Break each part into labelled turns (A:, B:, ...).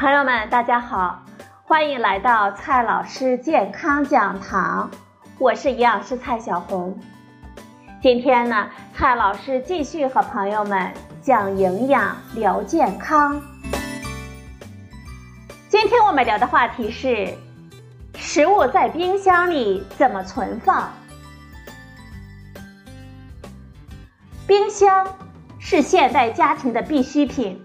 A: 朋友们，大家好，欢迎来到蔡老师健康讲堂，我是营养师蔡小红。今天呢，蔡老师继续和朋友们讲营养聊健康。今天我们聊的话题是：食物在冰箱里怎么存放？冰箱是现代家庭的必需品，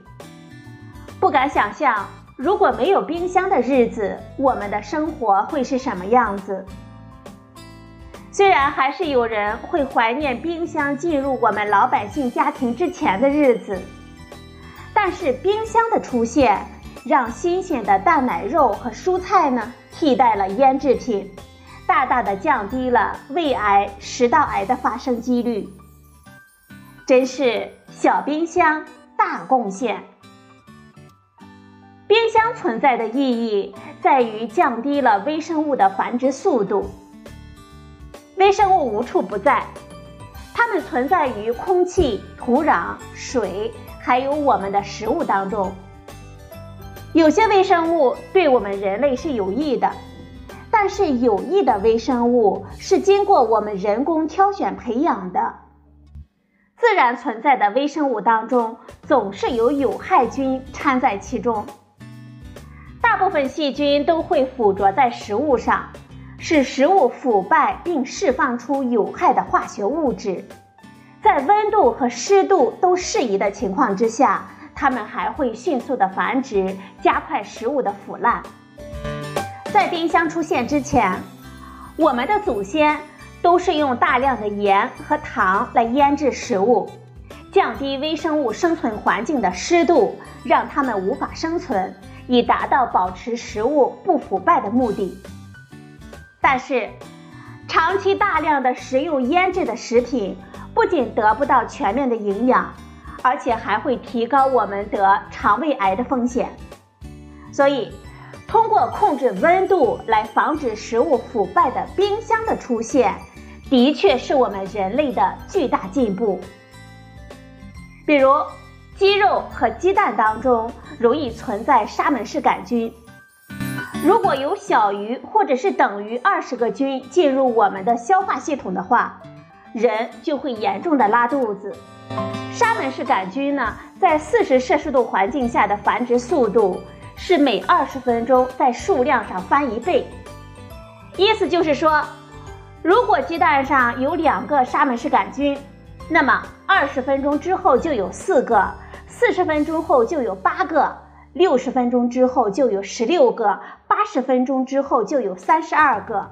A: 不敢想象。如果没有冰箱的日子，我们的生活会是什么样子？虽然还是有人会怀念冰箱进入我们老百姓家庭之前的日子，但是冰箱的出现，让新鲜的蛋奶肉和蔬菜呢替代了腌制品，大大的降低了胃癌、食道癌的发生几率。真是小冰箱大贡献。冰箱存在的意义在于降低了微生物的繁殖速度。微生物无处不在，它们存在于空气、土壤、水，还有我们的食物当中。有些微生物对我们人类是有益的，但是有益的微生物是经过我们人工挑选培养的。自然存在的微生物当中，总是有有害菌掺在其中。大部分细菌都会附着在食物上，使食物腐败并释放出有害的化学物质。在温度和湿度都适宜的情况之下，它们还会迅速的繁殖，加快食物的腐烂。在冰箱出现之前，我们的祖先都是用大量的盐和糖来腌制食物，降低微生物生存环境的湿度，让它们无法生存。以达到保持食物不腐败的目的。但是，长期大量的食用腌制的食品，不仅得不到全面的营养，而且还会提高我们得肠胃癌的风险。所以，通过控制温度来防止食物腐败的冰箱的出现，的确是我们人类的巨大进步。比如。鸡肉和鸡蛋当中容易存在沙门氏杆菌，如果有小于或者是等于二十个菌进入我们的消化系统的话，人就会严重的拉肚子。沙门氏杆菌呢，在四十摄氏度环境下的繁殖速度是每二十分钟在数量上翻一倍，意思就是说，如果鸡蛋上有两个沙门氏杆菌，那么二十分钟之后就有四个。四十分钟后就有八个，六十分钟之后就有十六个，八十分钟之后就有三十二个。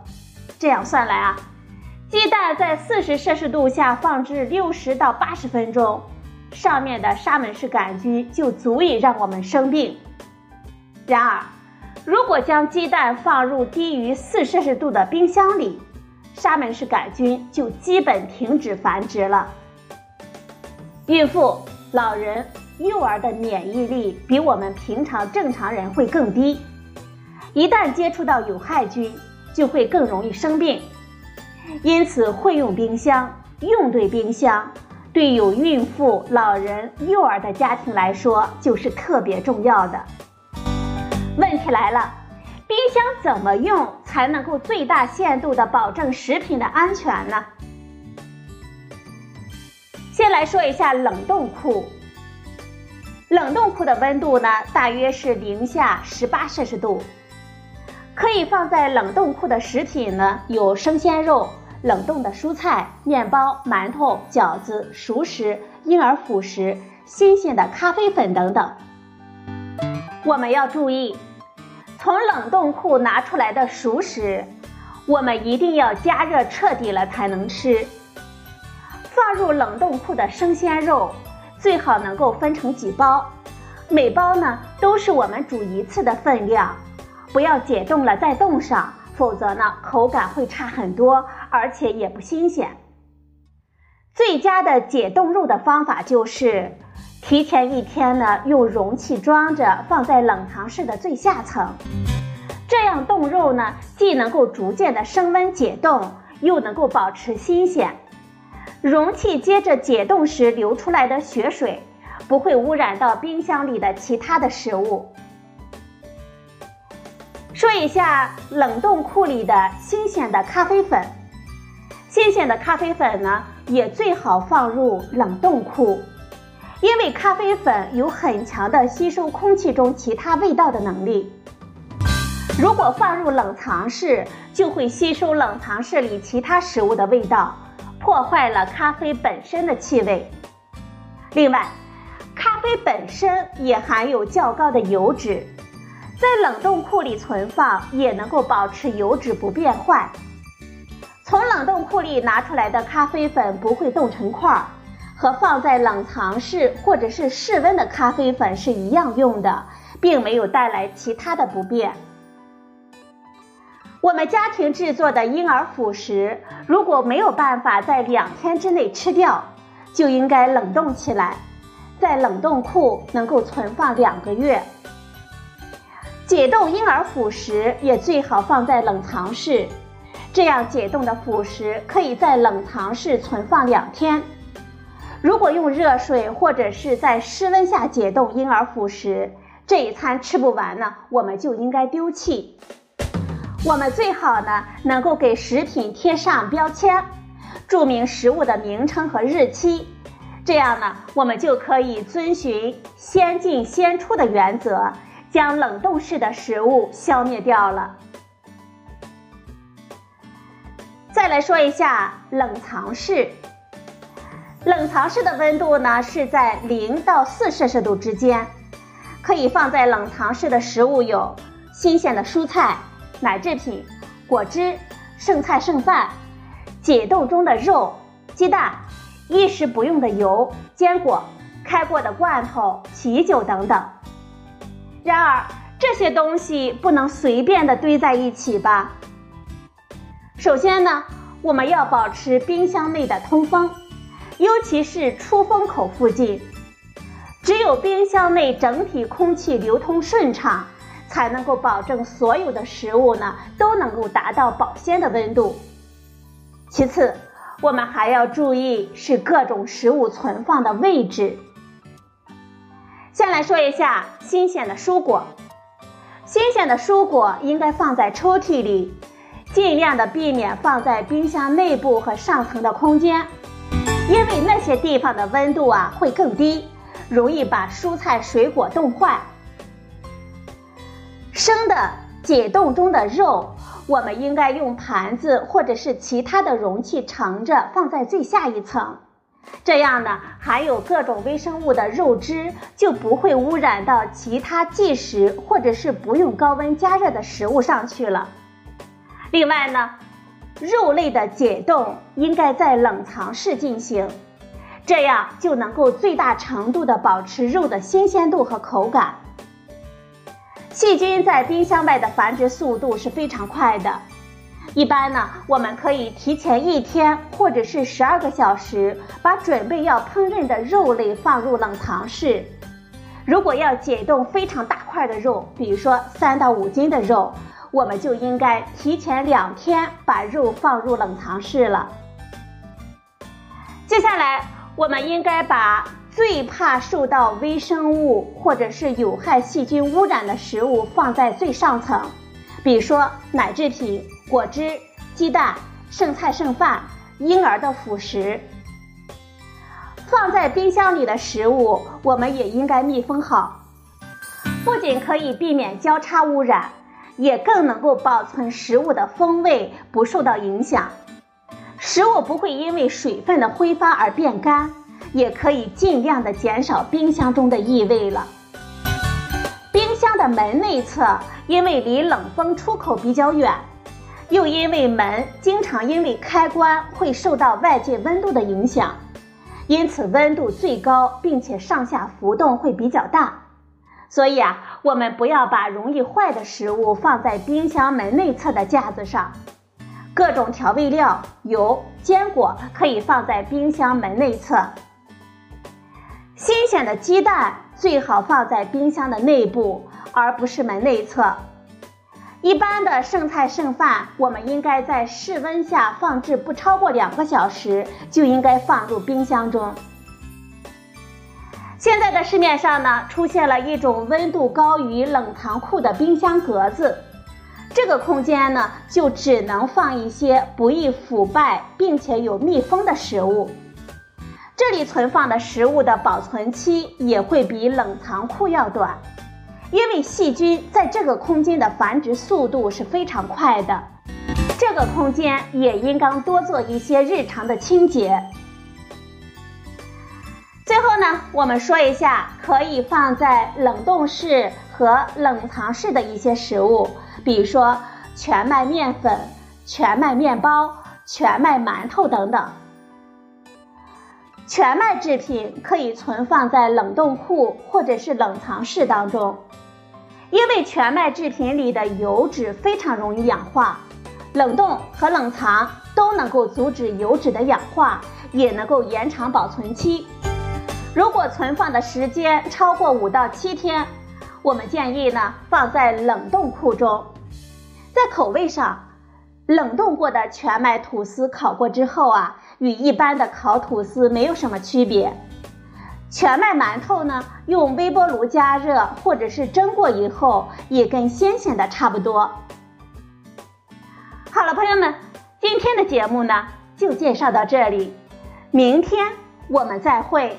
A: 这样算来啊，鸡蛋在四十摄氏度下放置六十到八十分钟，上面的沙门氏杆菌就足以让我们生病。然而，如果将鸡蛋放入低于四摄氏度的冰箱里，沙门氏杆菌就基本停止繁殖了。孕妇、老人。幼儿的免疫力比我们平常正常人会更低，一旦接触到有害菌，就会更容易生病。因此，会用冰箱，用对冰箱，对有孕妇、老人、幼儿的家庭来说就是特别重要的。问题来了，冰箱怎么用才能够最大限度的保证食品的安全呢？先来说一下冷冻库。冷冻库的温度呢，大约是零下十八摄氏度。可以放在冷冻库的食品呢，有生鲜肉、冷冻的蔬菜、面包、馒头、饺子、熟食、婴儿辅食、新鲜的咖啡粉等等。我们要注意，从冷冻库拿出来的熟食，我们一定要加热彻底了才能吃。放入冷冻库的生鲜肉。最好能够分成几包，每包呢都是我们煮一次的分量，不要解冻了再冻上，否则呢口感会差很多，而且也不新鲜。最佳的解冻肉的方法就是提前一天呢用容器装着，放在冷藏室的最下层，这样冻肉呢既能够逐渐的升温解冻，又能够保持新鲜。容器接着解冻时流出来的血水，不会污染到冰箱里的其他的食物。说一下冷冻库里的新鲜的咖啡粉。新鲜的咖啡粉呢，也最好放入冷冻库，因为咖啡粉有很强的吸收空气中其他味道的能力。如果放入冷藏室，就会吸收冷藏室里其他食物的味道，破坏了咖啡本身的气味。另外，咖啡本身也含有较高的油脂，在冷冻库里存放也能够保持油脂不变坏。从冷冻库里拿出来的咖啡粉不会冻成块儿，和放在冷藏室或者是室温的咖啡粉是一样用的，并没有带来其他的不便。我们家庭制作的婴儿辅食，如果没有办法在两天之内吃掉，就应该冷冻起来，在冷冻库能够存放两个月。解冻婴儿辅食也最好放在冷藏室，这样解冻的辅食可以在冷藏室存放两天。如果用热水或者是在室温下解冻婴儿辅食，这一餐吃不完呢，我们就应该丢弃。我们最好呢，能够给食品贴上标签，注明食物的名称和日期，这样呢，我们就可以遵循“先进先出”的原则，将冷冻室的食物消灭掉了。再来说一下冷藏室，冷藏室的温度呢是在零到四摄氏度之间，可以放在冷藏室的食物有新鲜的蔬菜。奶制品、果汁、剩菜剩饭、解冻中的肉、鸡蛋、一时不用的油、坚果、开过的罐头、啤酒等等。然而，这些东西不能随便的堆在一起吧？首先呢，我们要保持冰箱内的通风，尤其是出风口附近。只有冰箱内整体空气流通顺畅。才能够保证所有的食物呢都能够达到保鲜的温度。其次，我们还要注意是各种食物存放的位置。先来说一下新鲜的蔬果，新鲜的蔬果应该放在抽屉里，尽量的避免放在冰箱内部和上层的空间，因为那些地方的温度啊会更低，容易把蔬菜水果冻坏。生的解冻中的肉，我们应该用盘子或者是其他的容器盛着放在最下一层，这样呢，含有各种微生物的肉汁就不会污染到其他即食或者是不用高温加热的食物上去了。另外呢，肉类的解冻应该在冷藏室进行，这样就能够最大程度的保持肉的新鲜度和口感。细菌在冰箱外的繁殖速度是非常快的，一般呢，我们可以提前一天或者是十二个小时，把准备要烹饪的肉类放入冷藏室。如果要解冻非常大块的肉，比如说三到五斤的肉，我们就应该提前两天把肉放入冷藏室了。接下来，我们应该把。最怕受到微生物或者是有害细菌污染的食物放在最上层，比如说奶制品、果汁、鸡蛋、剩菜剩饭、婴儿的辅食。放在冰箱里的食物，我们也应该密封好，不仅可以避免交叉污染，也更能够保存食物的风味不受到影响，食物不会因为水分的挥发而变干。也可以尽量的减少冰箱中的异味了。冰箱的门内侧因为离冷风出口比较远，又因为门经常因为开关会受到外界温度的影响，因此温度最高，并且上下浮动会比较大。所以啊，我们不要把容易坏的食物放在冰箱门内侧的架子上。各种调味料、油、坚果可以放在冰箱门内侧。新鲜的鸡蛋最好放在冰箱的内部，而不是门内侧。一般的剩菜剩饭，我们应该在室温下放置不超过两个小时，就应该放入冰箱中。现在的市面上呢，出现了一种温度高于冷藏库的冰箱格子，这个空间呢就只能放一些不易腐败并且有密封的食物。这里存放的食物的保存期也会比冷藏库要短，因为细菌在这个空间的繁殖速度是非常快的。这个空间也应当多做一些日常的清洁。最后呢，我们说一下可以放在冷冻室和冷藏室的一些食物，比如说全麦面粉、全麦面包、全麦馒头等等。全麦制品可以存放在冷冻库或者是冷藏室当中，因为全麦制品里的油脂非常容易氧化。冷冻和冷藏都能够阻止油脂的氧化，也能够延长保存期。如果存放的时间超过五到七天，我们建议呢放在冷冻库中。在口味上，冷冻过的全麦吐司烤过之后啊，与一般的烤吐司没有什么区别。全麦馒头呢，用微波炉加热或者是蒸过以后，也跟新鲜的差不多。好了，朋友们，今天的节目呢就介绍到这里，明天我们再会。